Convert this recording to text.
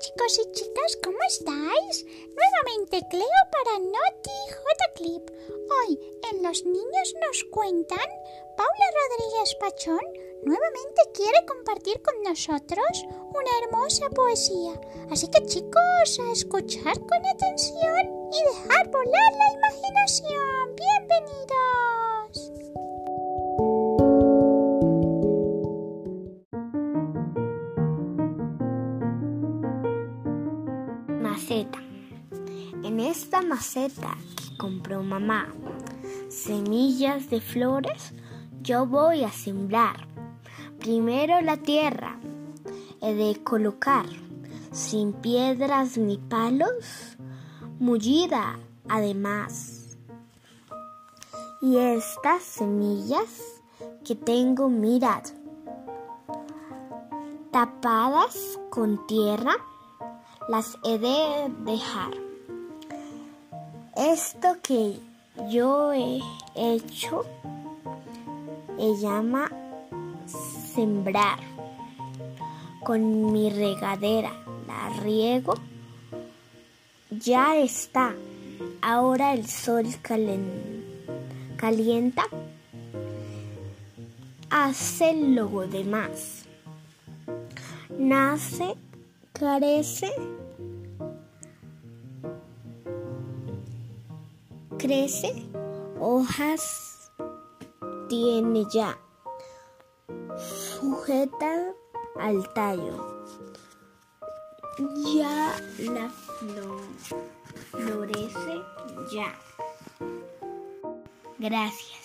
chicos y chicas, ¿cómo estáis? Nuevamente Cleo para Noti J Clip. Hoy en Los Niños nos cuentan, Paula Rodríguez Pachón nuevamente quiere compartir con nosotros una hermosa poesía. Así que chicos, a escuchar con atención y dejar volar la imaginación. Maceta. En esta maceta que compró mamá, semillas de flores, yo voy a sembrar. Primero la tierra he de colocar, sin piedras ni palos, mullida además. Y estas semillas que tengo, mirad, tapadas con tierra, las he de dejar. Esto que yo he hecho se llama sembrar. Con mi regadera la riego. Ya está. Ahora el sol calen- calienta. Hace lo demás. Nace, carece, crece, hojas tiene ya, sujeta al tallo. Ya la flor florece ya. Gracias.